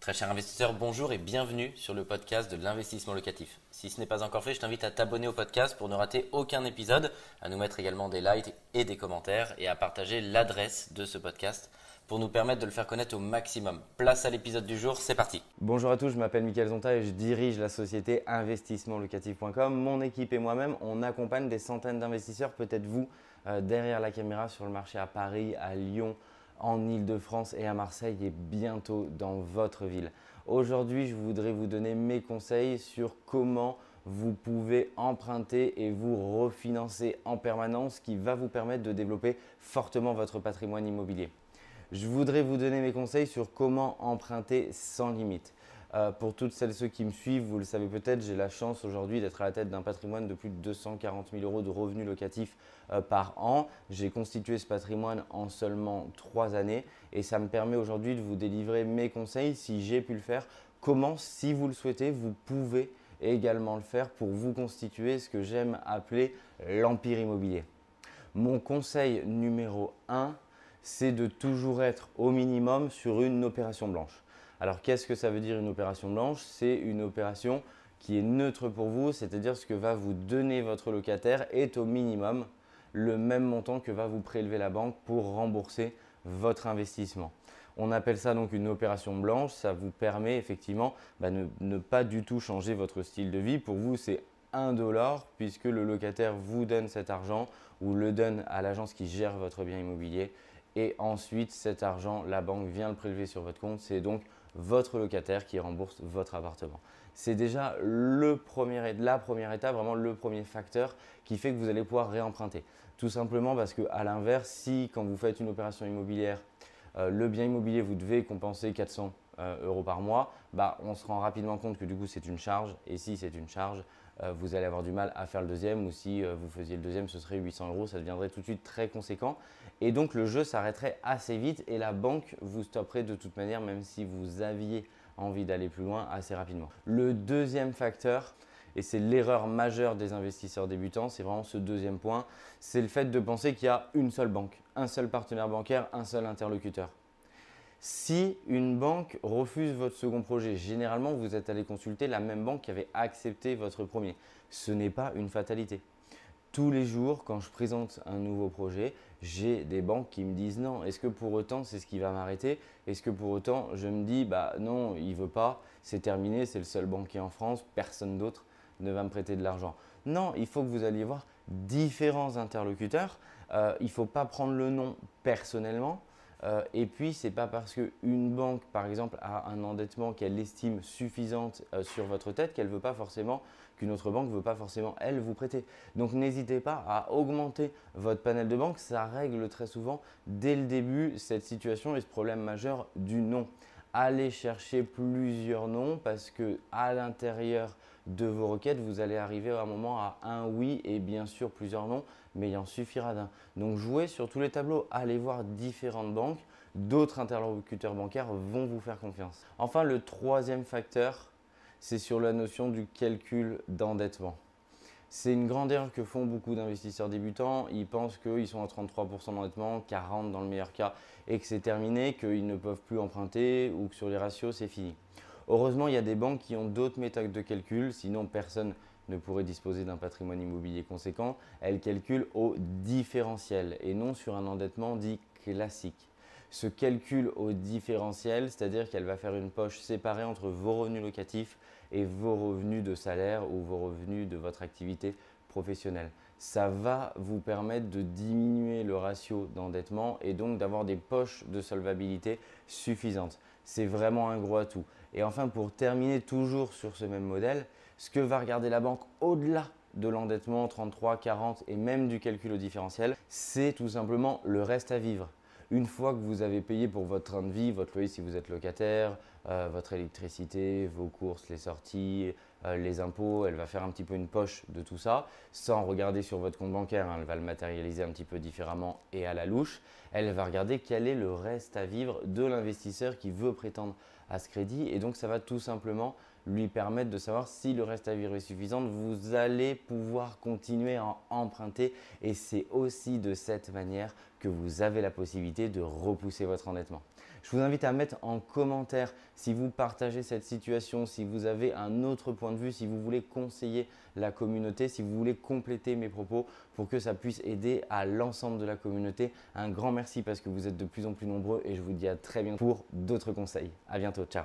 Très cher investisseur, bonjour et bienvenue sur le podcast de l'investissement locatif. Si ce n'est pas encore fait, je t'invite à t'abonner au podcast pour ne rater aucun épisode, à nous mettre également des likes et des commentaires et à partager l'adresse de ce podcast pour nous permettre de le faire connaître au maximum. Place à l'épisode du jour, c'est parti. Bonjour à tous, je m'appelle Mickaël Zonta et je dirige la société investissementlocatif.com. Mon équipe et moi-même, on accompagne des centaines d'investisseurs, peut-être vous, euh, derrière la caméra sur le marché à Paris, à Lyon, en Ile-de-France et à Marseille et bientôt dans votre ville. Aujourd'hui, je voudrais vous donner mes conseils sur comment vous pouvez emprunter et vous refinancer en permanence, ce qui va vous permettre de développer fortement votre patrimoine immobilier. Je voudrais vous donner mes conseils sur comment emprunter sans limite. Euh, pour toutes celles et ceux qui me suivent, vous le savez peut-être, j'ai la chance aujourd'hui d'être à la tête d'un patrimoine de plus de 240 000 euros de revenus locatifs euh, par an. J'ai constitué ce patrimoine en seulement trois années et ça me permet aujourd'hui de vous délivrer mes conseils si j'ai pu le faire. Comment, si vous le souhaitez, vous pouvez également le faire pour vous constituer ce que j'aime appeler l'empire immobilier. Mon conseil numéro 1, c'est de toujours être au minimum sur une opération blanche. Alors qu'est-ce que ça veut dire une opération blanche? C'est une opération qui est neutre pour vous, c'est-à-dire ce que va vous donner votre locataire est au minimum le même montant que va vous prélever la banque pour rembourser votre investissement. On appelle ça donc une opération blanche, ça vous permet effectivement de bah, ne, pas du tout changer votre style de vie. Pour vous, c'est 1 dollar puisque le locataire vous donne cet argent ou le donne à l'agence qui gère votre bien immobilier et ensuite cet argent, la banque vient le prélever sur votre compte. C'est donc votre locataire qui rembourse votre appartement. C'est déjà le premier, la première étape, vraiment le premier facteur qui fait que vous allez pouvoir réemprunter. Tout simplement parce que à l'inverse, si quand vous faites une opération immobilière, euh, le bien immobilier, vous devez compenser 400 euh, euros par mois, bah, on se rend rapidement compte que du coup c'est une charge. Et si c'est une charge, euh, vous allez avoir du mal à faire le deuxième. Ou si vous faisiez le deuxième, ce serait 800 euros. Ça deviendrait tout de suite très conséquent. Et donc le jeu s'arrêterait assez vite et la banque vous stopperait de toute manière, même si vous aviez envie d'aller plus loin assez rapidement. Le deuxième facteur, et c'est l'erreur majeure des investisseurs débutants, c'est vraiment ce deuxième point, c'est le fait de penser qu'il y a une seule banque, un seul partenaire bancaire, un seul interlocuteur. Si une banque refuse votre second projet, généralement vous êtes allé consulter la même banque qui avait accepté votre premier. Ce n'est pas une fatalité tous les jours, quand je présente un nouveau projet, j'ai des banques qui me disent non. Est-ce que pour autant c'est ce qui va m'arrêter? Est-ce que pour autant je me dis bah non, il veut pas, c'est terminé, c'est le seul banquier en France, personne d'autre ne va me prêter de l'argent. Non, il faut que vous alliez voir différents interlocuteurs. Euh, il ne faut pas prendre le nom personnellement. Euh, et puis, ce n'est pas parce qu'une banque, par exemple, a un endettement qu'elle estime suffisante euh, sur votre tête qu'elle veut pas forcément, qu'une autre banque veut pas forcément, elle, vous prêter. Donc, n'hésitez pas à augmenter votre panel de banque. Ça règle très souvent, dès le début, cette situation et ce problème majeur du nom. Allez chercher plusieurs noms parce que à l'intérieur de vos requêtes, vous allez arriver à un moment à un oui et bien sûr plusieurs noms, mais il en suffira d'un. Donc jouez sur tous les tableaux, allez voir différentes banques, d'autres interlocuteurs bancaires vont vous faire confiance. Enfin, le troisième facteur, c'est sur la notion du calcul d'endettement. C'est une grande erreur que font beaucoup d'investisseurs débutants. Ils pensent qu'ils sont à 33% d'endettement, 40% dans le meilleur cas, et que c'est terminé, qu'ils ne peuvent plus emprunter ou que sur les ratios, c'est fini. Heureusement, il y a des banques qui ont d'autres méthodes de calcul, sinon personne ne pourrait disposer d'un patrimoine immobilier conséquent. Elles calculent au différentiel et non sur un endettement dit classique. Ce calcul au différentiel, c'est-à-dire qu'elle va faire une poche séparée entre vos revenus locatifs et vos revenus de salaire ou vos revenus de votre activité professionnelle. Ça va vous permettre de diminuer le ratio d'endettement et donc d'avoir des poches de solvabilité suffisantes. C'est vraiment un gros atout. Et enfin, pour terminer toujours sur ce même modèle, ce que va regarder la banque au-delà de l'endettement 33, 40 et même du calcul au différentiel, c'est tout simplement le reste à vivre. Une fois que vous avez payé pour votre train de vie, votre loyer si vous êtes locataire, euh, votre électricité, vos courses, les sorties, euh, les impôts, elle va faire un petit peu une poche de tout ça, sans regarder sur votre compte bancaire, hein, elle va le matérialiser un petit peu différemment et à la louche. Elle va regarder quel est le reste à vivre de l'investisseur qui veut prétendre à ce crédit. Et donc, ça va tout simplement lui permettre de savoir si le reste à vivre est suffisant. Vous allez pouvoir continuer à emprunter et c'est aussi de cette manière que vous avez la possibilité de repousser votre endettement. Je vous invite à mettre en commentaire si vous partagez cette situation, si vous avez un autre point de vue, si vous voulez conseiller la communauté, si vous voulez compléter mes propos pour que ça puisse aider à l'ensemble de la communauté. Un grand merci parce que vous êtes de plus en plus nombreux et je vous dis à très bientôt pour d'autres conseils. À bientôt, ciao.